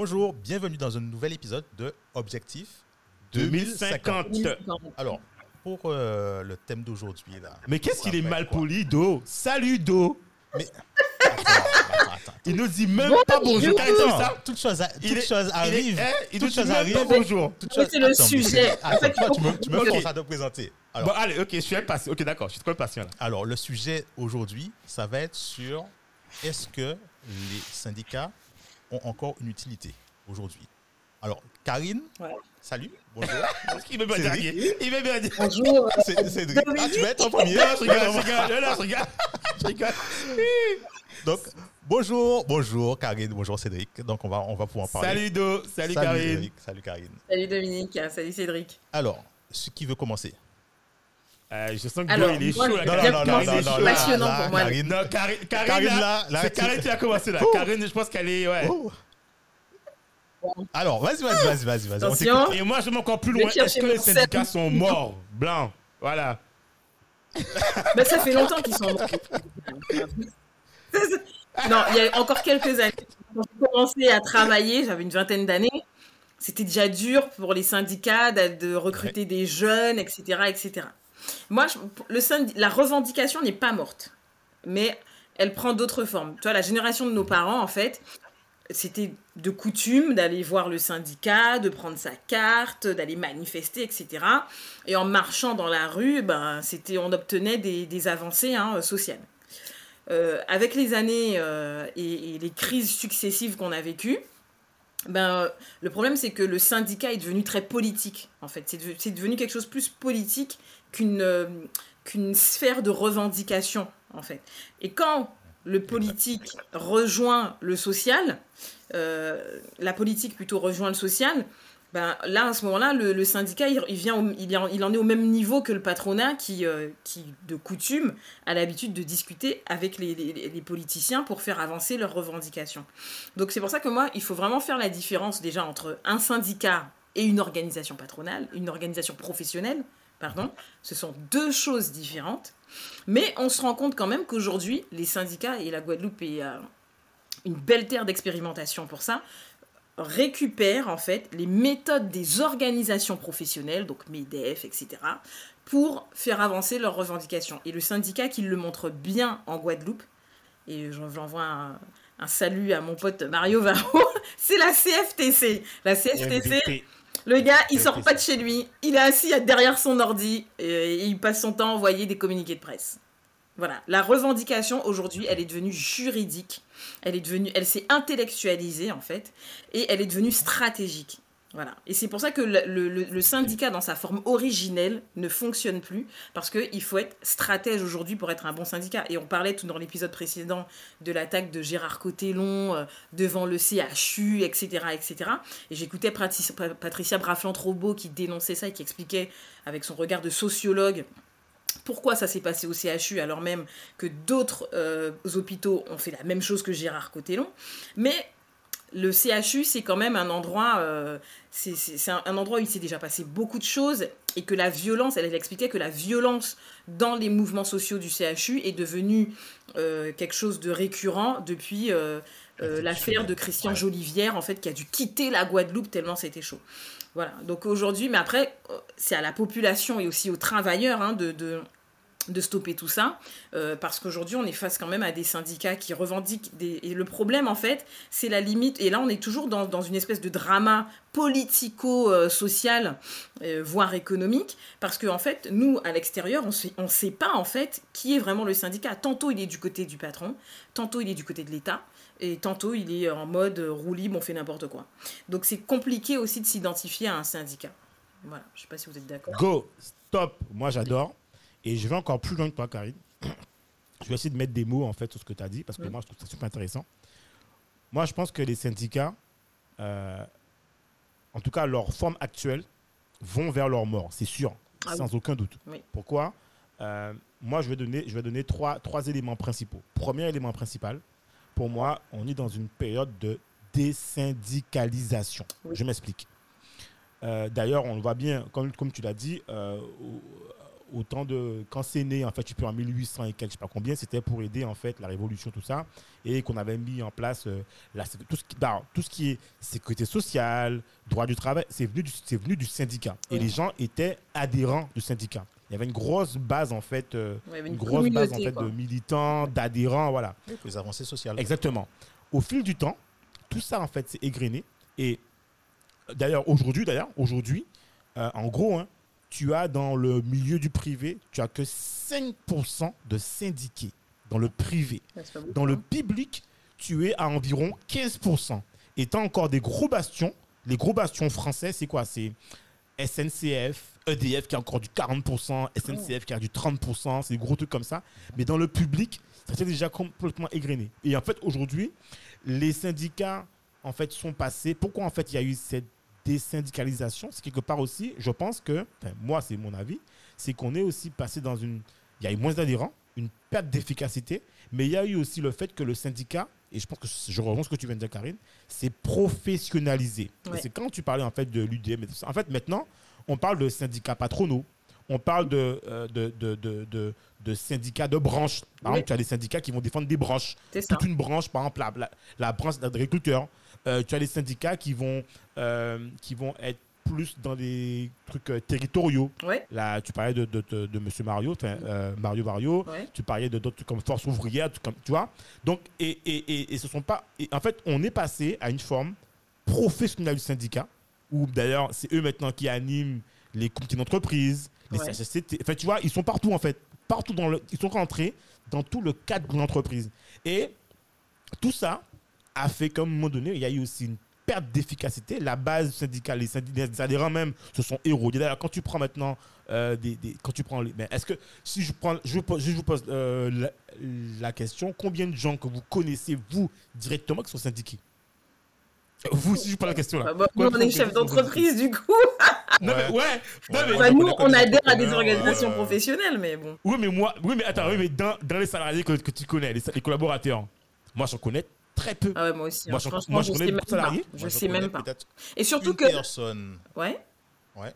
Bonjour, bienvenue dans un nouvel épisode de Objectif 2050. Alors, pour euh, le thème d'aujourd'hui, là. Mais qu'est-ce qu'il est mal poli, Do? Salut, Do Mais. Il nous dit même pas bonjour. Attends, ça toute chose, a- Il toute est- chose arrive. Il, est- il nous Toute dit chose arrive. pas bonjour. C'est le Attends, sujet. Attends, En fait, toi, tu me, tu me Ok. forces à te présenter. Alors, Bon, allez, ok, je suis impatient. Ok, d'accord, je suis trop impatient là. alors, le sujet aujourd'hui, ça va être sur est-ce que les syndicats ont encore une utilité aujourd'hui Alors, Karine, Ouais. salut, bonjour. Qu'il veut bien C'est dire. Il veut bien dire. Bonjour. C'est Cédric. Ah, tu vas être en premier? Non, je rigole, je rigole. Non, je rigole. Je rigole. Donc, bonjour, bonjour Karine, bonjour Cédric. Donc, on va, on va pouvoir en parler. Salut, Do. Salut, Karine. Cédric, salut Karine. Salut Dominique, salut Cédric. Alors, ce qui veut commencer Euh, je sens que Alors, il est chaud là. Non, Karine, non, non, non, là. passionnant pour moi. Karine, Non, Karine, Karine, Karine, là, c'est tu- Karine qui a commencé là. Ouh. Karine, je pense qu'elle est, ouais. Oh. Alors, vas-y, vas-y, vas-y, vas-y, t'écoute. Et moi, je vais encore plus loin. Est-ce que les syndicats sept. sont morts, blancs Voilà. Ben, ça fait longtemps qu'ils sont morts. non, il y a encore quelques années. Quand j'ai commencé à travailler, j'avais une vingtaine d'années. C'était déjà dur pour les syndicats de, de recruter des jeunes, etc. etc. Moi, le la revendication n'est pas morte, mais elle prend d'autres formes. Tu vois, la génération de nos parents, en fait, c'était de coutume d'aller voir le syndicat, de prendre sa carte, d'aller manifester, etc. Et en marchant dans la rue, ben, c'était, on obtenait des, avancées hein, sociales. Euh, avec les années euh, et, les crises successives qu'on a vécues, ben, le problème c'est que le syndicat est devenu très politique, en fait. C'est devenu quelque chose de plus politique qu'une, euh, qu'une sphère de revendication, en fait. Et quand le politique rejoint le social, euh, la politique plutôt rejoint le social, ben, là, à ce moment-là, le, le syndicat, il, il vient au- il, en- il en est au même niveau que le patronat qui, euh, qui de coutume, a l'habitude de discuter avec les, les- les politiciens pour faire avancer leurs revendications. Donc c'est pour ça que moi, il faut vraiment faire la différence déjà entre un syndicat et une organisation patronale, une organisation professionnelle, pardon. Ce sont deux choses différentes. Mais on se rend compte quand même qu'aujourd'hui, les syndicats, et la Guadeloupe est euh, une belle terre d'expérimentation pour ça, récupèrent en fait les méthodes des organisations professionnelles, donc MEDEF, etc., pour faire avancer leurs revendications. Et le syndicat qui le montre bien en Guadeloupe, et j'en- j'envoie un, un salut à mon pote Mario Varro, c'est la CFTC. La CFTC, le gars, il sort pas de chez lui, il est assis derrière son ordi et il passe son temps à envoyer des communiqués de presse. Voilà, la revendication aujourd'hui, elle est devenue juridique, elle est devenue, elle s'est intellectualisée en fait, et elle est devenue stratégique. Et c'est pour ça que le, syndicat dans sa forme originelle ne fonctionne plus parce qu'il faut être stratège aujourd'hui pour être un bon syndicat. Et on parlait tout dans l'épisode précédent de l'attaque de Gérard Cotellon euh, devant le CHU, etc., etc. Et j'écoutais Patricia, Braflant-Trobo qui dénonçait ça et qui expliquait avec son regard de sociologue pourquoi ça s'est passé au CHU alors même que d'autres euh, hôpitaux ont fait la même chose que Gérard Cotellon. Mais le CHU, c'est quand même un endroit, euh, c'est un, un endroit où il s'est déjà passé beaucoup de choses et que la violence, elle, elle expliquait que la violence dans les mouvements sociaux du CHU est devenue euh, quelque chose de récurrent depuis euh, l'affaire de Christian. Jolivière, en fait, qui a dû quitter la Guadeloupe tellement c'était chaud. Voilà, donc aujourd'hui, mais après, c'est à la population et aussi aux travailleurs hein, de, de, de stopper tout ça, euh, parce qu'aujourd'hui, on est face quand même à des syndicats qui revendiquent des... Et le problème, en fait, c'est la limite, et là, on est toujours dans, dans une espèce de drama politico-social, euh, voire économique, parce qu'en en fait, nous, à l'extérieur, on sait, on sait pas, en fait, qui est vraiment le syndicat. Tantôt, il est du côté du patron, tantôt, il est du côté de l'État, et tantôt, il est en mode euh, roue libre, on fait n'importe quoi. Donc, c'est compliqué aussi de s'identifier à un syndicat. Voilà, je sais pas si vous êtes d'accord. Go, stop, moi j'adore. Et je vais encore plus loin que toi, Karine. je vais essayer de mettre des mots en fait sur ce que tu as dit parce que moi je trouve ça super intéressant. Moi je pense que les syndicats, euh, en tout cas leur forme actuelle, vont vers leur mort, c'est sûr, Ah sans aucun doute. Oui. Pourquoi? Euh, Moi je vais donner, je vais donner trois, trois éléments principaux. Premier élément principal, pour moi, on est dans une période de désyndicalisation. Je m'explique. Euh, D'ailleurs, on le voit bien, comme, comme tu l'as dit, euh, au, au temps de quand c'est né, en fait, tu peux en 1800 et quelques, je sais pas combien, c'était pour aider en fait la révolution, tout ça, et qu'on avait mis en place euh, la, tout, ce qui, bah, tout ce qui est sécurité sociale, droit du travail, c'est venu, du- c'est venu du syndicat. Et les gens étaient adhérents du syndicat. Il y avait une grosse base en fait, euh, Ouais, une, une grosse base en communauté, fait quoi. de militants, d'adhérents, voilà. Les avancées sociales. Exactement. Au fil du temps, tout ça en fait s'est égrené. Et d'ailleurs aujourd'hui, d'ailleurs aujourd'hui, euh, en gros, hein, tu as dans le milieu du privé, tu as que 5% de syndiqués dans le privé. Dans le hein. public, tu es à environ 15%. Et tu as encore des gros bastions. Les gros bastions français, c'est quoi? C'est SNCF, EDF qui a encore du 40%, SNCF qui a du 30%, c'est des gros trucs comme ça. Mais dans le public, ça s'est déjà complètement égrené. Et en fait, aujourd'hui, les syndicats en fait, sont passés. Pourquoi en fait il y a eu cette désyndicalisation C'est quelque part aussi, je pense que, enfin, moi c'est mon avis, c'est qu'on est aussi passé dans une... Il y a eu moins d'adhérents, une perte d'efficacité, mais il y a eu aussi le fait que le syndicat, et je pense que je rejoins ce que tu viens de dire Karine, c'est professionnalisé. Ouais. C'est quand tu parlais en fait de l'UDM et tout ça. En fait maintenant, on parle de syndicats patronaux, on parle de, euh, de, de, de, de- de syndicats de branches. Par Oui. exemple, tu as des syndicats qui vont défendre des branches C'est ça. toute une branche, par exemple la, la, la branche d'agriculteurs. Euh, tu as des syndicats qui vont, euh, qui vont être plus dans des trucs euh, territoriaux. Ouais, Là, tu parlais de, de, de, de Monsieur Mario, euh, Mario Mario. ouais. Tu parlais de d'autres comme Force ouvrière, comme, tu vois. Donc, et, et, et, et ce sont pas. en fait, on est passé à une forme professionnelle du syndicat, où d'ailleurs, c'est eux maintenant qui animent les comités d'entreprise, les Ouais. CHSCT. Enfin, tu vois, ils sont partout en fait. Partout dans le. Ils sont rentrés dans tout le cadre de l'entreprise. Et tout ça a fait qu'à un moment donné, il y a eu aussi une perte d'efficacité. La base syndicale, les, syndi- les adhérents même se sont érodés. D'ailleurs, quand tu prends maintenant euh, des, des- quand tu prends les, mais est-ce que si je prends, je, vous pose- je vous pose euh, la, la question, combien de gens que vous connaissez vous directement qui sont syndiqués? Vous, si je pose la question là. Bah, bah, nous, on est chef d'entreprise, du coup. Non mais ouais, non, mais- Bah, nous, on adhère à des organisations euh, professionnelles, mais bon. Oui, mais moi, oui, mais attends, oui, mais dans, dans les salariés que, que tu connais, les, les collaborateurs, moi, j'en connais très peu. Ah ouais, moi aussi. Moi, hein. je- Franchement, moi, je je connais sais beaucoup même de salariés. pas. Je Moi, sais même pas. Et surtout une que. personne. Ouais. Ouais.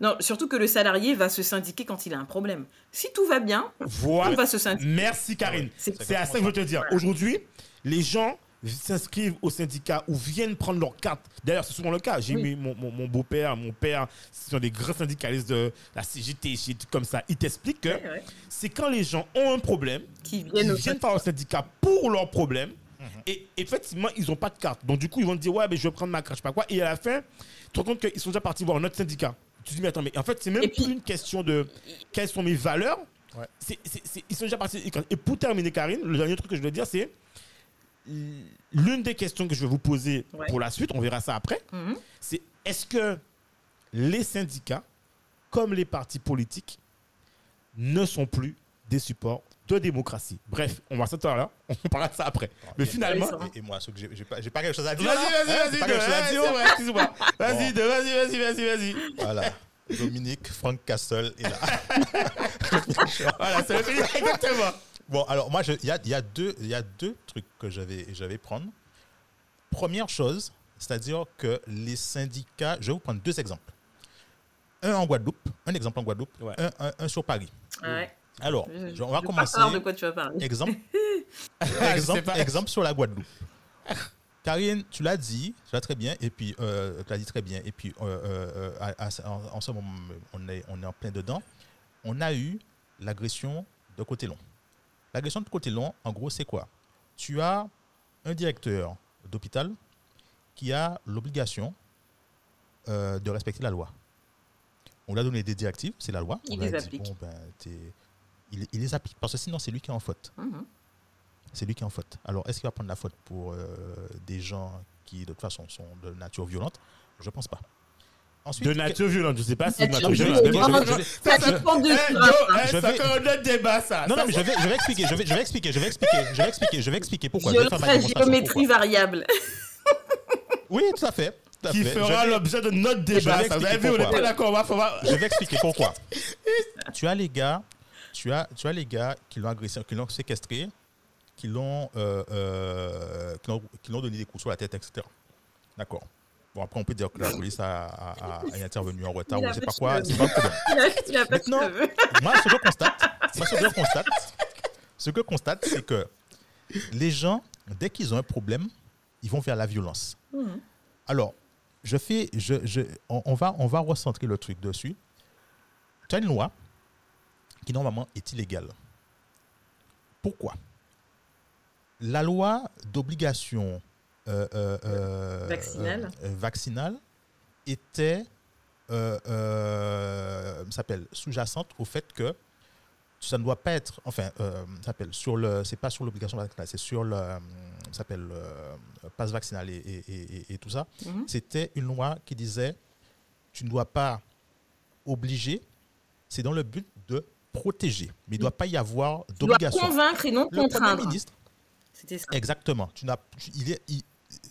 Non, surtout que le salarié va se syndiquer quand il a un problème. Si tout va bien, Voilà. il va se syndiquer. Merci, Karine. C'est- à ça que je veux te dire. Voilà. Aujourd'hui, les gens s'inscrivent au syndicat ou viennent prendre leur carte. D'ailleurs, c'est souvent le cas. J'ai Oui. mis mon, mon- mon beau-père, mon père, ce sont des grands syndicalistes de la CGT, comme ça. Ils t'expliquent que Ouais, ouais. c'est quand les gens ont un problème, Qui ils viennent au viennent par le syndicat pour leur problème. Et effectivement, ils n'ont pas de carte. Donc, du coup, ils vont te dire, ouais, mais je vais prendre ma carte, je sais pas quoi. Et à la fin, tu te rends compte qu'ils sont déjà partis voir un autre syndicat. Tu te dis, mais attends, mais en fait, c'est même plus une question de quelles sont mes valeurs. Ouais. Ils sont déjà partis. Et pour terminer, Karine, le dernier truc que je veux dire, c'est l'une des questions que je vais vous poser Ouais. pour la suite, on verra ça après, Mhm. c'est est-ce que les syndicats, comme les partis politiques, ne sont plus des supports de démocratie Bref, on va s'attendre là, on parlera de ça après. Mais finalement. Et, et moi, ce que j'ai j'ai pas, j'ai pas quelque chose à dire. Vas-y, vas-y, hein, vas-y. Vas-y, de- vas-y, vas-y, vas-y, vas-y, vas-y. Voilà. Dominique, Frank Castle est là. Voilà, c'est le truc, exactement. Bon, alors moi, je- il y a, il y, a deux- il y a deux trucs que j'avais j'avais prendre. Première chose, c'est-à-dire que les syndicats, je vais vous prendre deux exemples. Un en Guadeloupe, un exemple en Guadeloupe, Ouais. un, un- un sur Paris. Ouais. Alors, Je- on va je veux pas commencer. savoir de quoi tu vas parler. Exemple, Ah, exemple, sur la Guadeloupe. Karine, tu l'as dit, tu l'as très bien, et puis euh, tu l'as dit très bien, et puis euh, euh, à- à- en, en ce moment, on est, on est en plein dedans. On a eu l'agression de côté long. L'agression de côté long, en gros, c'est quoi? Tu as un directeur d'hôpital qui a l'obligation de respecter la loi. On lui a donné des directives, c'est la loi. Il les dit, applique. bon, ben, il, il les applique, parce que sinon, c'est lui qui est en faute. Mhm. C'est lui qui est en faute. Alors, est-ce qu'il va prendre la faute pour euh, des gens qui, de toute façon, sont de nature violente? Je ne pense pas. Ensuite, De nature violente, je sais pas si de Nature violente. Ça ça- dépend de Eh, race, eh, un autre débat, ça. Non, non, mais je vais, je vais expliquer, je vais, je vais expliquer, je vais expliquer, je vais expliquer, je vais expliquer pourquoi. Géométrie pourquoi. variable. Oui, tout à fait. tout à qui fait. fera l'objet de notre débat. Vous avez vu, on n'est pas d'accord. Je vais expliquer pourquoi. tu as les gars, tu as, tu as les gars qui l'ont agressé, qui l'ont séquestré, qui l'ont, euh, euh, qui l'ont, donné des coups sur la tête, etc. D'accord. Bon, après, on peut dire que la police a, a- en retard ou je sais pas quoi. C'est pas le problème. Il a- il Maintenant, moi, ce que je constate, moi, ce que je constate, ce que je constate, c'est que les gens, dès qu'ils ont un problème, ils vont vers la violence. Mhm. Alors, je fais, je, je, on, on va, on va recentrer le truc dessus. Tu as une loi qui normalement est illégale. Pourquoi? La loi d'obligation euh, euh, euh, Vaccinale. vaccinale était s'appelle sous-jacente au fait que ça ne doit pas être, enfin, s'appelle sur le, c'est pas sur l'obligation vaccinale, c'est sur le, s'appelle passe vaccinal et, et- et- et- et tout ça. Mhm. C'était une loi qui disait, tu ne dois pas obliger, c'est dans le but de protéger, mais il ne doit pas y avoir d'obligation. convaincre et non Le Premier contraindre. ministre, C'était ça. exactement, tu n'as, tu- il est, il-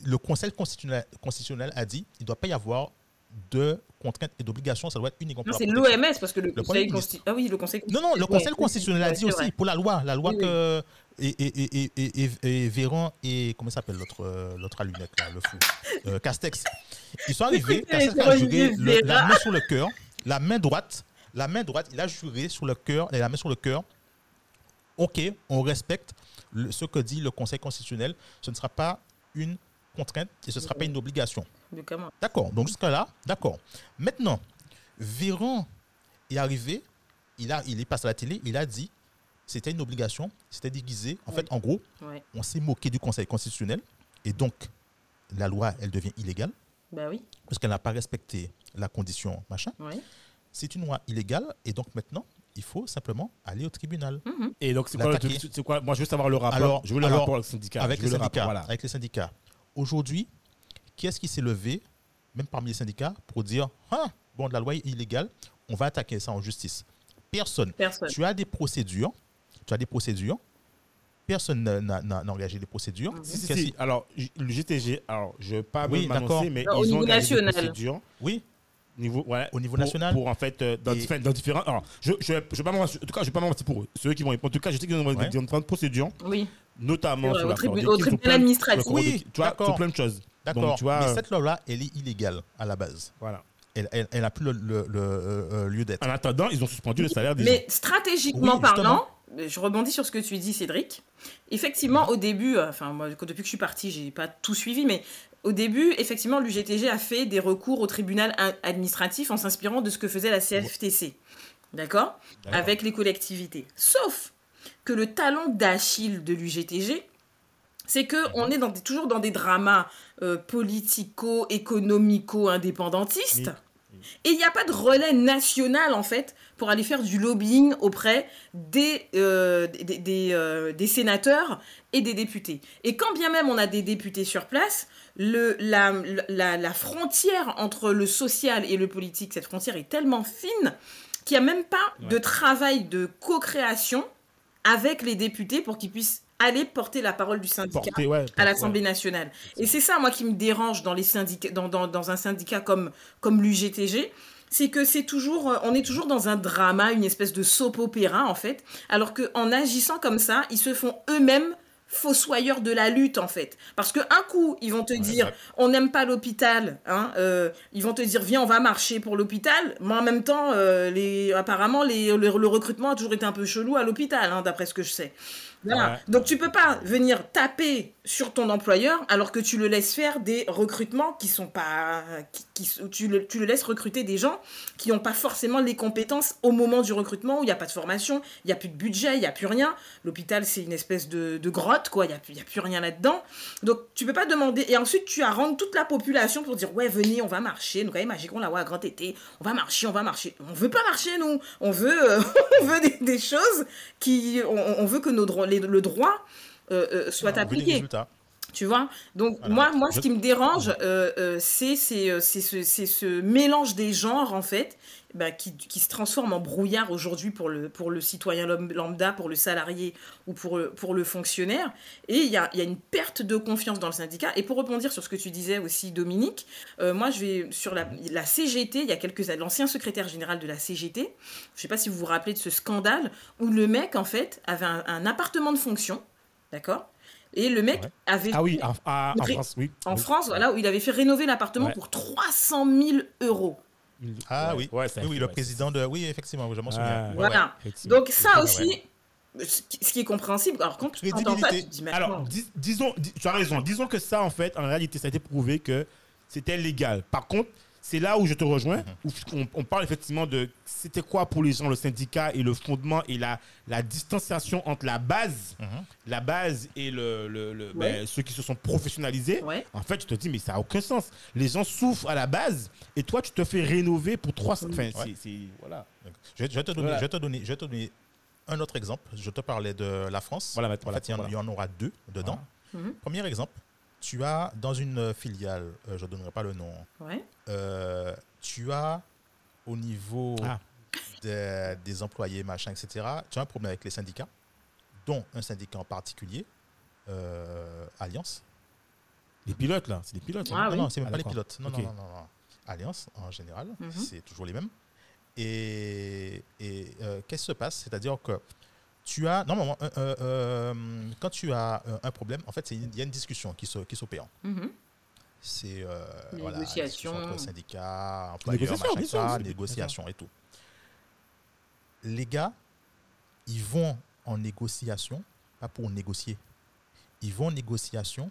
le Conseil constitutionnel, constitutionnel a dit, il ne doit pas y avoir de contraintes et d'obligations, ça doit être uniquement Non, pour c'est l'OMS parce que le, Premier Conseil ministre. consti- Ah oui, le Conseil Non, non, le Conseil constitutionnel a dit aussi pour la loi, la loi Oui, oui. que et, et, et, et, Véran et comment s'appelle l'autre euh, l'autre à lunettes là, le fou, Euh, Castex. Ils sont arrivés, Castex a le- la main sur le cœur, la main droite, la main droite, il a juré sur le cœur, la main sur le cœur. Ok, on respecte le- ce que dit le Conseil constitutionnel. Ce ne sera pas une contrainte et ce ne sera pas une obligation. D'accord. Donc jusqu'à là, d'accord. Maintenant, Véran est arrivé, il, a, il est passé à la télé, il a dit c'était une obligation, c'était déguisé. En Oui. fait, en gros, on s'est moqué du Conseil constitutionnel et donc la loi, elle devient illégale Bah oui. parce qu'elle n'a pas respecté la condition machin. Ouais. C'est une loi illégale et donc maintenant, il faut simplement aller au tribunal Mhm. Et donc, c'est quoi, le Moi, je veux savoir le rapport. Alors- je veux le alors, rapport avec le syndicat. avec Je les le syndicats. rapport, voilà. Avec les syndicats. Aujourd'hui, qui est-ce qui s'est levé, même parmi les syndicats, pour dire ah, bon, la loi est illégale, on va attaquer ça en justice? Personne. Personne. Tu as des procédures. Tu as des procédures. Personne n'a- n'a n'a engagé des procédures. Si, si, Qu'est-ce si. qui- Alors, le GTG, alors, je ne veux pas Oui, m'annoncer, d'accord. mais Au ils ont niveau engagé des national. procédures. Oui, Niveau, ouais, Au niveau pour- national Pour en fait, euh, dans, diffé- dans différents. Alors, je, je, je vais pas en tout cas, je vais pas m'avancer pour eux. Ceux qui vont. En tout cas, je sais qu'ils ont Ouais. différentes procédures, Oui. notamment sur au la tribu- au tribunal administratif. Oui, Tu vois, sur plein de choses. d'accord. Donc, tu vois, Mais euh, cette loi-là, elle est illégale à la base. Voilà. Elle n'a elle, elle a plus le, le- le, euh, lieu d'être. En attendant, ils ont suspendu le salaire des gens. Mais stratégiquement Oui, parlant, je rebondis sur ce que tu dis, Cédric. Effectivement, au début, euh, enfin, moi, depuis que je suis partie, j'ai pas tout suivi, mais au début, effectivement, l'UGTG a fait des recours au tribunal in- administratif en s'inspirant de ce que faisait la CFTC. D'accord? Avec les collectivités. Sauf que le talon d'Achille de l'UGTG, c'est que on est dans des- toujours dans des dramas euh, politico-économico-indépendantistes. Et il n'y a pas de relais national, en fait, pour aller faire du lobbying auprès des, euh, des, des, euh, des sénateurs et des députés. Et quand bien même on a des députés sur place, le, la, la, la frontière entre le social et le politique, cette frontière est tellement fine qu'il n'y a même pas de travail de co-création avec les députés pour qu'ils puissent aller porter la parole du syndicat Porter, ouais, à l'Assemblée nationale. Et c'est ça, moi, qui me dérange dans, les syndicats, dans, dans, dans un syndicat comme, comme l'UGTG, c'est que c'est toujours, euh, on est toujours dans un drama, une espèce de soap opéra, en fait, alors qu'en agissant comme ça, ils se font eux-mêmes fossoyeurs de la lutte, en fait. Parce que un coup, ils vont te dire, on n'aime pas l'hôpital, hein, euh, ils vont te dire, viens, on va marcher pour l'hôpital, mais en même temps, euh, les, apparemment, les, le, le recrutement a toujours été un peu chelou à l'hôpital, hein, d'après ce que je sais. Voilà. Ouais. Donc tu peux pas venir taper sur ton employeur alors que tu le laisses faire des recrutements qui sont pas qui, tu, le, tu le laisses recruter des gens qui n'ont pas forcément les compétences au moment du recrutement où il n'y a pas de formation, il n'y a plus de budget, il n'y a plus rien. L'hôpital c'est une espèce de, de grotte quoi, il n'y a, y a plus rien là-dedans. Donc tu peux pas demander et ensuite tu as rendre toute la population pour dire ouais venez on va marcher, nous quand même magiquons la ouais, à grand été, on va marcher, on va marcher. On veut pas marcher nous, on veut euh, on veut des, des choses qui on, on veut que nos droits les- le droit euh, euh, soit appliqué. Tu vois? Donc, Voilà. moi, moi, ce qui me dérange, euh, euh, c'est euh, c'est ce, mélange des genres, en fait, bah, qui, qui se transforme en brouillard aujourd'hui pour le, pour le citoyen lam- lambda, pour le salarié ou pour le, pour le fonctionnaire. Et il y a, y a une perte de confiance dans le syndicat. Et pour rebondir sur ce que tu disais aussi, Dominique, euh, moi, je vais sur la, la CGT, il y a quelques années, l'ancien secrétaire général de la CGT, je ne sais pas si vous vous rappelez de ce scandale, où le mec, en fait, avait un, un appartement de fonction, d'accord? Et le mec Ouais. avait Ah oui, en, à- en Ré- France, oui. en Oui. France, voilà, où il avait fait rénover l'appartement Ouais. pour 300 000 euros. Ah Ouais, oui. oui, oui, le président de. Oui, effectivement, je m'en souviens. Ah. Voilà. Donc ça aussi, ce qui est compréhensible. Alors quand tu entends ça, tu dis Alors, dis- disons, dis- tu as raison. Disons que ça, en fait, en réalité, ça a été prouvé que c'était légal. Par contre, c'est là où je te rejoins, où on, on parle effectivement de c'était quoi pour les gens le syndicat et le fondement et la, la distanciation entre la base, Mhm. la base et le, le- le- Ouais. ben, ceux qui se sont professionnalisés. Ouais. En fait, tu te dis, mais ça n'a aucun sens. Les gens souffrent à la base et toi, tu te fais rénover pour 300. Enfin, Ouais. Voilà. Je, vais- je vais te donner, Voilà. je, vais te donner, je vais te donner un autre exemple. Je te parlais de la France. Voilà, en voilà, fait, il y, en, voilà. il y en aura deux dedans. Mhm. Premier exemple, tu as dans une filiale, euh, je ne donnerai pas le nom, ouais, euh, tu as au niveau Ah. des, des employés, machin, etc., tu as un problème avec les syndicats, dont un syndicat en particulier, euh, Alliance. Les pilotes, là, c'est des pilotes. Ah non, oui. non, c'est même Ah, pas les pilotes. Non, non, non. Alliance, en général, Mhm. c'est toujours les mêmes. Et, et, euh, qu'est-ce qui se passe? C'est-à-dire que tu as, normalement, euh, euh, euh, quand tu as euh, un problème, en fait, il y a une discussion qui se- qui s'opère. Mhm. C'est euh, voilà, discussion entre syndicats, employeurs, Négociations, machin, négociations et tout. Les gars, ils vont en négociation, pas pour négocier. Ils vont en négociation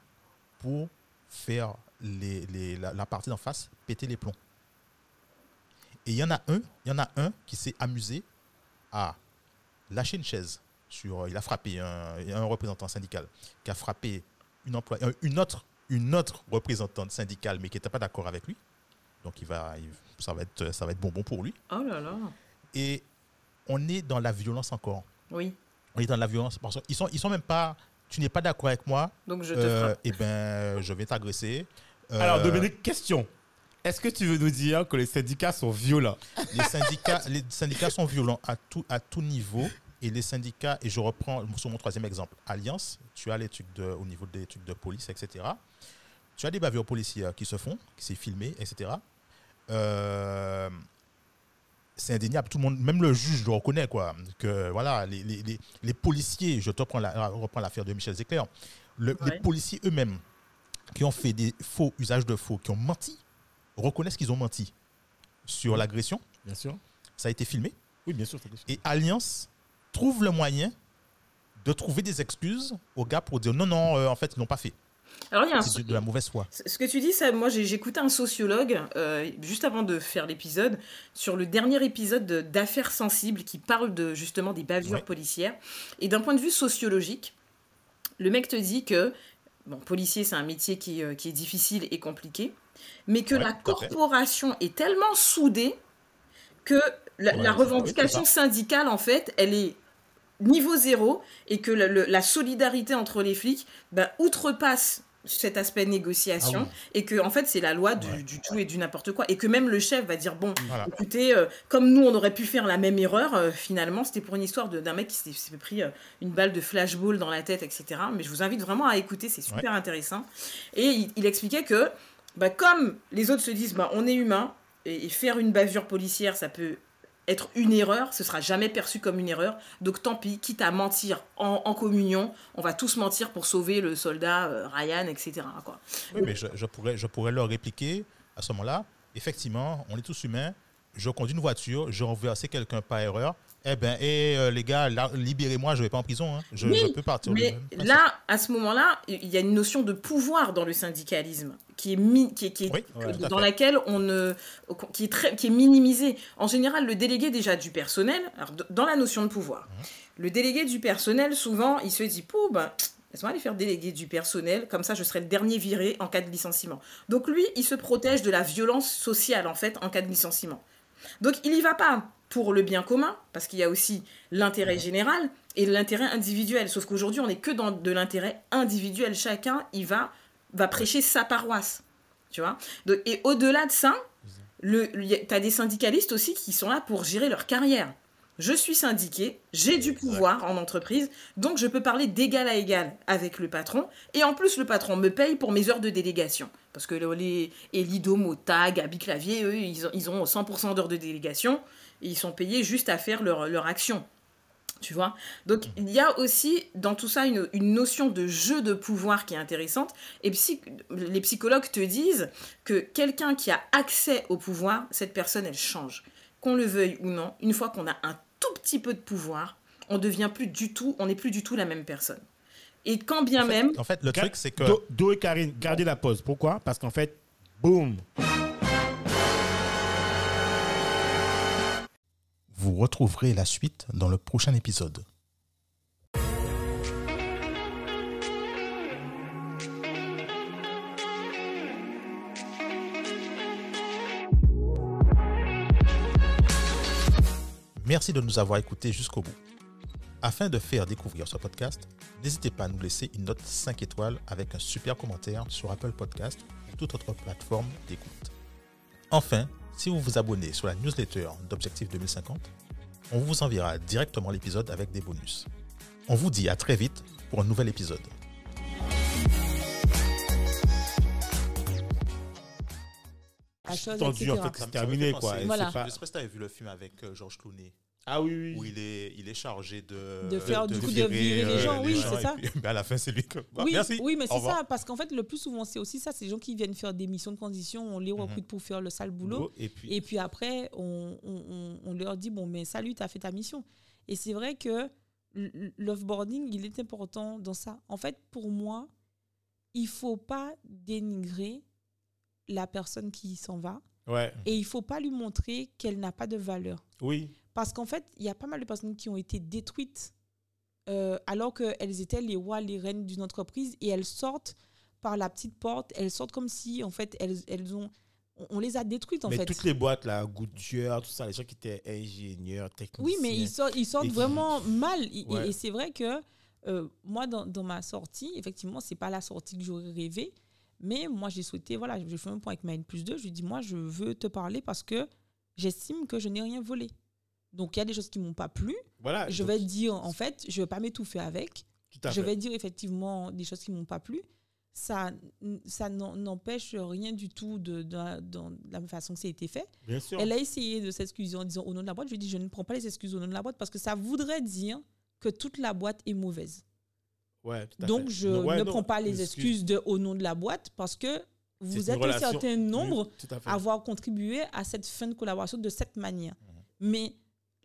pour faire les, les- la, la partie d'en face péter les plombs. Et il y en a un, il y en a un qui s'est amusé à lâcher une chaise sur. Il a frappé un, un représentant syndical qui a frappé une, employée- euh, une, autre, une autre représentante syndicale, mais qui n'était pas d'accord avec lui. Donc il va, il- ça, va être, ça va être bonbon pour lui. Oh là là. Et on est dans la violence encore. Oui. On est dans la violence parce qu'ils sont, ils sont même pas. Tu n'es pas d'accord avec moi, Donc je te euh, frappe. eh ben, je vais t'agresser. Euh, Alors, Dominique, question. Est-ce que tu veux nous dire que les syndicats sont violents les syndicats, les syndicats sont violents à tout, à tout niveau. Et les syndicats, et je reprends sur mon troisième exemple, Alliance, tu as les trucs de, au niveau des trucs de police, etc. Tu as des bavures policières qui se font, qui s'est filmé, etc. Euh, c'est indéniable, tout le monde, même le juge le reconnaît, quoi, que voilà, les, les- les- les policiers, je te reprends la- reprends l'affaire de Michel le- Ouais. les policiers eux-mêmes qui ont fait des faux usages de faux, qui ont menti, reconnaissent qu'ils ont menti sur l'agression. Bien sûr. Ça a été filmé. Oui, bien sûr. Et Alliance trouve le moyen de trouver des excuses aux gars pour dire non, non, euh, en fait, ils l'ont pas fait. Alors il y a un, C'est de, de la mauvaise foi. Ce que tu dis, ça, moi écouté un sociologue euh, juste avant de faire l'épisode sur le dernier épisode de- d'Affaires sensibles qui parle de justement des bavures Ouais. policières. Et d'un point de vue sociologique, le mec te dit que bon, policier c'est un métier qui, euh, qui est difficile et compliqué, mais que Ouais, la corporation est tellement soudée que la, Ouais, la c'est- revendication syndicale en fait, elle est niveau zéro et que le- le- la solidarité entre les flics bah, outrepasse cet aspect négociation Ah et que en fait c'est la loi du, Ouais. du tout et du n'importe quoi et que même le chef va dire bon Voilà. écoutez euh, comme nous on aurait pu faire la même erreur euh, finalement c'était pour une histoire d'un mec qui s'est pris euh, une balle de flashball dans la tête etc mais je vous invite vraiment à écouter c'est super intéressant. Et il, il expliquait que bah, comme les autres se disent bah, on est humain et, faire une bavure policière ça peut être une erreur, ce sera jamais perçu comme une erreur. Donc tant pis, quitte à mentir en, en communion, on va tous mentir pour sauver le soldat euh, Ryan, etc. Oui, mais je pourrais, je pourrais leur répliquer à ce moment-là. Effectivement, on est tous humains. Je conduis une voiture, je renversé quelqu'un par erreur. Eh ben, et euh, les gars, libérez-moi, je vais pas en prison. hein. Je, Oui, je peux partir. Mais là, à ce moment-là, il y a une notion de pouvoir dans le syndicalisme qui est, mi- qui est, qui est- Oui, que- ouais, tout à dans laquelle on ne, qui est très, qui est minimisée. En général, le délégué déjà du personnel, alors, dans la notion de pouvoir, Mhm. le délégué du personnel, souvent, il se dit, pou, ben, laisse-moi aller faire délégué du personnel, comme ça, je serai le dernier viré en cas de licenciement. Donc lui, il se protège de la violence sociale en fait en cas de licenciement. Donc il y va pas pour le bien commun, parce qu'il y a aussi l'intérêt général, et l'intérêt individuel. Sauf qu'aujourd'hui, on n'est que dans de l'intérêt individuel. Chacun, il va, va prêcher sa paroisse. Tu vois? Donc, Et au-delà de ça, tu as des syndicalistes aussi qui sont là pour gérer leur carrière. Je suis syndiqué, j'ai du pouvoir en entreprise, donc je peux parler d'égal à égal avec le patron. Et en plus, le patron me paye pour mes heures de délégation. Parce que les Elidomo, Tag, Abiclavier, eux, ils ont, 100% d'heures de délégation. Et ils sont payés juste à faire leur, leur action. Tu vois? Donc, il y a aussi dans tout ça une, notion de jeu de pouvoir qui est intéressante. Et les psychologues te disent que quelqu'un qui a accès au pouvoir, cette personne, elle change. Qu'on le veuille ou non, une fois qu'on a un tout petit peu de pouvoir, on devient plus du tout, on n'est plus du tout la même personne. Et quand bien même. En fait, le truc, c'est que. Do, et Karine, gardez la pause. Pourquoi? Parce qu'en fait, boum Vous retrouverez la suite dans le prochain épisode. Merci de nous avoir écoutés jusqu'au bout. Afin de faire découvrir ce podcast, n'hésitez pas à nous laisser une note 5 étoiles avec un super commentaire sur Apple Podcast ou toute autre plateforme d'écoute. Enfin, si vous vous abonnez sur la newsletter d'Objectif 2050, on vous enverra directement l'épisode avec des bonus. On vous dit à très vite pour un nouvel épisode. tendu, en fait, c'est terminé, quoi. Voilà. Je sais pas si tu avais vu le film avec euh, Georges Clooney. Ah oui, oui. Où il est, il est chargé de. De faire, du coup, de virer les gens, oui, c'est ça. Puis, à la fin, c'est lui que. oui, merci. Oui, mais c'est ça, parce qu'en fait, le plus souvent, c'est aussi ça. C'est les gens qui viennent faire des missions de transition, on les recrute mhm. pour faire le sale boulot. Et puis, et puis après, on, on, on, leur dit bon, mais salut, tu as fait ta mission. Et c'est vrai que l'offboarding, il est important dans ça. En fait, pour moi, il faut pas dénigrer la personne qui s'en va. Et il faut pas lui montrer qu'elle n'a pas de valeur. Oui. Parce qu'en fait, il y a pas mal de personnes qui ont été détruites euh, alors qu'elles étaient les rois, les reines d'une entreprise et elles sortent par la petite porte. Elles sortent comme si, en fait, elles, elles ont. On les a détruites, en mais fait. toutes les boîtes, là, Goodyear, tout ça, les gens qui étaient ingénieurs, techniciens. Oui, mais ils sortent, ils sortent vraiment mal. Et, c'est vrai que euh, moi, dans, dans, ma sortie, effectivement, c'est pas la sortie que j'aurais rêvé. Mais moi, j'ai souhaité, voilà, je fais un point avec ma N plus 2. Je lui dis, moi, je veux te parler parce que j'estime que je n'ai rien volé. Donc, il y a des choses qui ne m'ont pas plu. Voilà, je vais dire, en fait, je ne vais pas m'étouffer avec. je vais dire effectivement des choses qui ne m'ont pas plu. Ça, ça n'empêche rien du tout de, de, la façon que ça a été fait. Bien sûr. Elle a essayé de s'excuser en disant au nom de la boîte. Je lui ai dit, je ne prends pas les excuses au nom de la boîte parce que ça voudrait dire que toute la boîte est mauvaise. Donc, je ne prends pas les excuses de, au nom de la boîte parce que vous êtes un certain nombre à, avoir contribué à cette fin de collaboration de cette manière. Mhm. Mais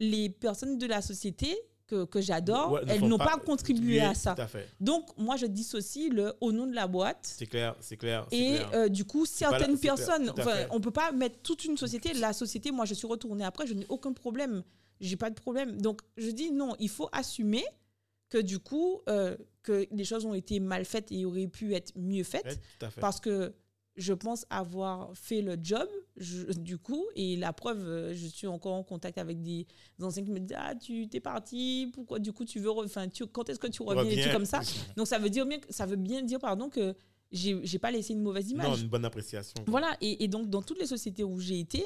les personnes de la société que, que j'adore, elles n'ont pas, contribué à ça. Donc, moi, je dissocie le au nom de la boîte. C'est clair, c'est clair. Et euh, du coup, certaines personnes, on ne peut pas mettre toute une société. La société, moi, je suis retournée après, je n'ai aucun problème. J'ai pas de problème. Donc, je dis non, il faut assumer que du coup, euh, que les choses ont été mal faites et auraient pu être mieux faites. Parce que je pense avoir fait le job, du coup, et la preuve, euh, je suis encore en contact avec des anciens qui me disent Ah, tu t'es parti, pourquoi du coup tu veux. Enfin, quand est-ce que tu reviens et tout comme ça. Donc ça veut, dire bien, ça veut bien dire pardon, que j'ai pas laissé une mauvaise image. Non, une bonne appréciation. Voilà, et, donc dans toutes les sociétés où j'ai été,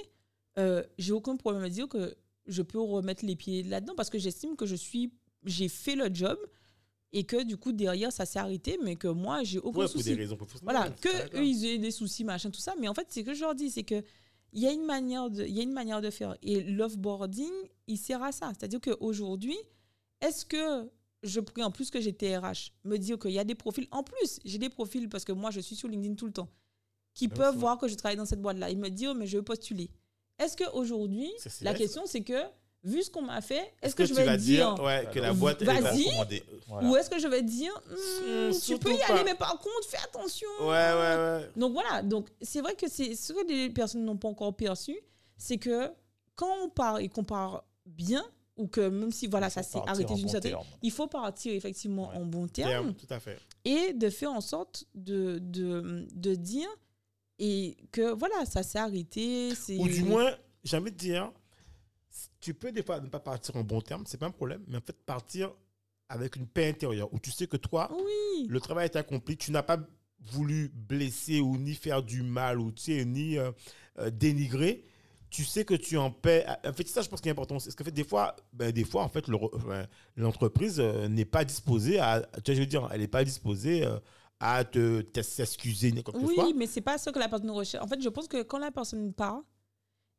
euh, j'ai aucun problème à dire que je peux remettre les pieds là-dedans parce que j'estime que je suis j'ai fait le job et que du coup derrière ça s'est arrêté mais que moi j'ai aucun ouais, souci. Pour des raisons voilà que eux ils aient des soucis machin tout ça mais en fait c'est que je leur dis c'est que il y a une manière de il y a une manière de faire. Et l'offboarding il sert à ça. C'est-à-dire qu'aujourd'hui est-ce que je prie en plus que j'étais RH me dire qu'il y a des profils en plus j'ai des profils parce que moi je suis sur LinkedIn tout le temps qui peuvent voir que je travaille dans cette boîte là ils me disent oh, mais je veux postuler. Est-ce qu'aujourd'hui la question c'est que vu ce qu'on m'a fait, est-ce que, je vais dire, que la boîte vas-y. ou est-ce que je vais dire hmm, tu peux y aller mais par contre fais attention. Ouais ouais ouais. Donc voilà, donc c'est vrai que c'est ce que les personnes n'ont pas encore perçu, c'est que quand on part et qu'on part bien ou que même si voilà ça s'est arrêté d'une certaine il faut partir effectivement en bon terme, tout à fait. et de faire en sorte de, de, de dire et que voilà ça s'est arrêté ou du moins j'ai envie de dire tu peux des fois ne pas partir en bon terme, c'est pas un problème, mais en fait partir avec une paix intérieure, où tu sais que toi, Oui. le travail est accompli, tu n'as pas voulu blesser ou ni faire du mal ou tu sais, ni euh, euh, dénigrer, tu sais que tu es en paix. En fait, ça, je pense qu'il est important. Parce que fait, des fois, ben, des fois, en fait, le l'entreprise euh, n'est pas disposée à, tu vois, je veux dire, elle n'est pas disposée à te te- s'excuser ni quoi Oui, mais c'est pas ce que la personne recherche. En fait, je pense que quand la personne part,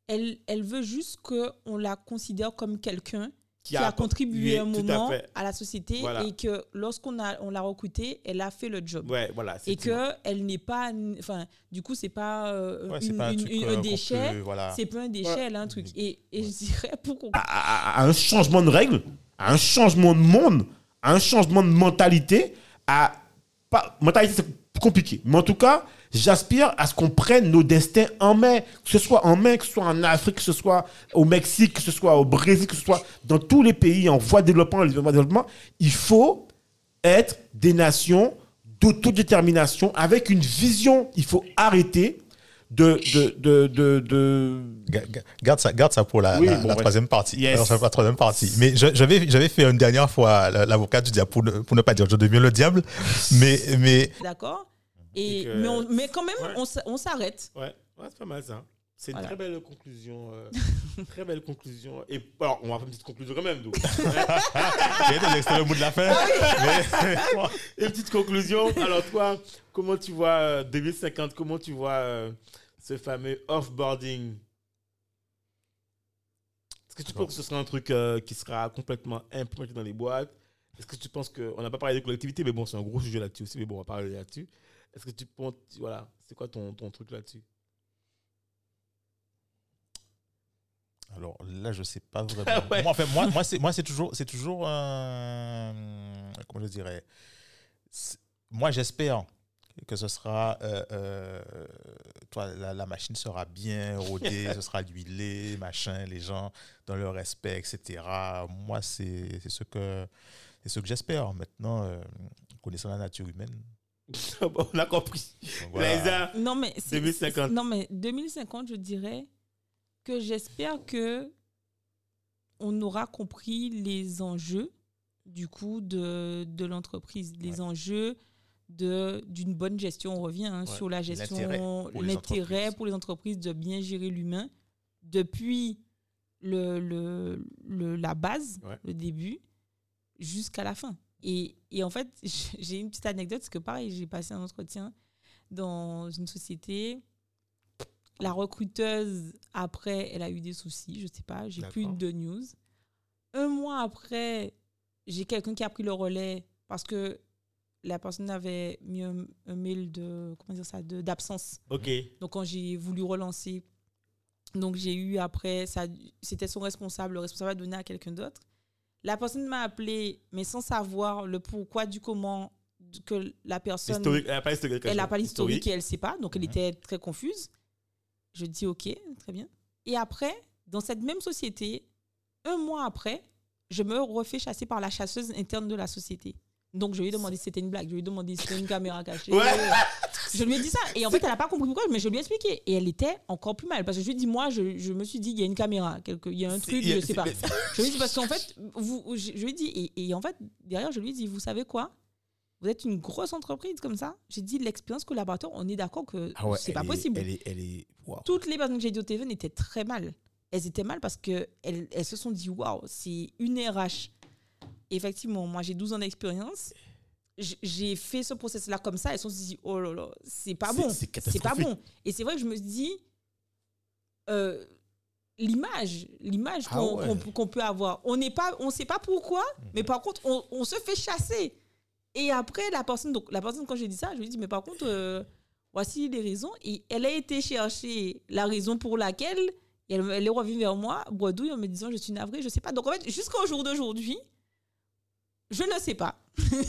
elle, elle veut juste qu'on la considère comme quelqu'un qui, a, contribué un à moment à, la société Voilà. et que lorsqu'on a, on l'a recrutée, elle a fait le job. Ouais, voilà. et que elle n'est pas enfin du coup c'est pas euh, Ouais, une- pas un une- truc, une- euh, un déchet peut- voilà. c'est pas un déchet elle a un truc et, et je dirais pourquoi à, à- à un changement de règles, à un changement de monde, à un changement de mentalité. À, pas, mentalité, c'est compliqué. Mais en tout cas, j'aspire à ce qu'on prenne nos destins en main. Que ce soit en main, que ce soit en Afrique, que ce soit au Mexique, que ce soit au Brésil, que ce soit dans tous les pays en voie de développement, en voie de développement. Il faut être des nations d'autodétermination avec une vision. Il faut arrêter de, de, de, de, de- Ga- ga- Garde ça, garde ça pour la, Oui, la- bon, la ouais. troisième partie. La troisième partie. Mais je- j'avais, j'avais fait une dernière fois la- l'avocat du diable pour ne, pour ne pas dire je deviens le diable. Mais, mais d'accord et Et que- mais, on- mais quand même Ouais. on s'arrête Ouais, ouais c'est pas mal ça. C'est une Voilà. très belle conclusion. euh, très belle conclusion. Et alors, on va faire une petite conclusion quand même. Donc. j'ai des au bout de la fin. Mais- une petite conclusion. Alors, toi, comment tu vois euh, 2050 Comment tu vois euh, ce fameux offboarding? Est-ce que tu penses que ce sera un truc euh, qui sera complètement implémenté dans les boîtes? Est-ce que tu penses que. On n'a pas parlé de collectivité, mais bon, c'est un gros sujet là-dessus aussi, mais bon, on va parler là-dessus. Est-ce que tu penses. Voilà, c'est quoi ton, ton truc là-dessus? Alors là, je sais pas vraiment. Ah ouais. Moi, enfin, moi, moi, c'est, moi, c'est toujours, c'est toujours, un- comment je dirais? Moi, j'espère que ce sera, euh, euh, toi, la, la machine sera bien rodée, ce sera huilé, machin, les gens dans leur respect, etc. Moi, c'est, c'est ce que, c'est ce que j'espère. Maintenant, euh, connaissant la nature humaine. On a compris. voilà. Non mais c'est- 2050. c'est- non mais 2050 je dirais que j'espère que on aura compris les enjeux du coup de, de l'entreprise les Ouais. enjeux de d'une bonne gestion on revient hein, Ouais. sur la gestion l'intérêt pour les entreprises de bien gérer l'humain depuis le, le, le- la base Ouais. le début jusqu'à la fin et, et en fait j'ai une petite anecdote parce que pareil j'ai passé un entretien dans une société la recruteuse, après, elle a eu des soucis, je sais pas, j'ai plus de news. Un mois après, j'ai quelqu'un qui a pris le relais parce que la personne avait mis un, un mail de, comment dire ça, d'absence. Ok. Donc, quand j'ai voulu relancer, donc j'ai eu après, ça, c'était son responsable, le responsable a donné à quelqu'un d'autre. La personne m'a appelé, mais sans savoir le pourquoi du comment que la personne Historique, elle n'a pas l'historique. elle n'a pas l'historique et elle ne sait pas, donc elle était très confuse. Je dis ok, très bien. Et après, dans cette même société, un mois après, je me refais chasser par la chasseuse interne de la société. Donc je lui ai demandé si c'était une blague, je lui ai demandé si c'était une caméra cachée. Ouais. Je lui ai dit ça. Et en fait, elle n'a pas compris pourquoi, mais je lui ai expliqué. Et elle était encore plus mal. Parce que je lui ai dit, moi, je, je me suis dit, il y a une caméra, quelque, il y a un truc, je sais pas. Je lui ai dit, parce qu'en fait, vous, je, je lui ai dit, et, et en fait, derrière, je lui ai dit, vous savez quoi? Vous êtes une grosse entreprise comme ça? J'ai dit, l'expérience collaborateur, on est d'accord que Ah ouais, c'est pas est- possible. Elle est, elle est, waouh. Toutes les personnes que j'ai dit au téléphone étaient très mal. Elles étaient mal parce qu'elles elles se sont dit, waouh, c'est une RH. Effectivement, moi, j'ai 12 ans d'expérience. J'ai fait ce process-là comme ça. Elles se sont dit, oh là là, c'est pas bon. c'est pas bon. Et c'est vrai que je me dis, euh, l'image, l'image Ah qu'on ouais. peut avoir, on n'est pas, on sait pas pourquoi, mais par contre, on, on se fait chasser. Et après, la personne, donc la personne, quand j'ai dit ça, je lui ai dit, mais par contre, euh, voici les raisons. Et elle a été chercher la raison pour laquelle et elle, elle est revenue vers moi, bredouille, en me disant, je suis navrée, je sais pas. Donc en fait, jusqu'au jour d'aujourd'hui, je ne sais pas.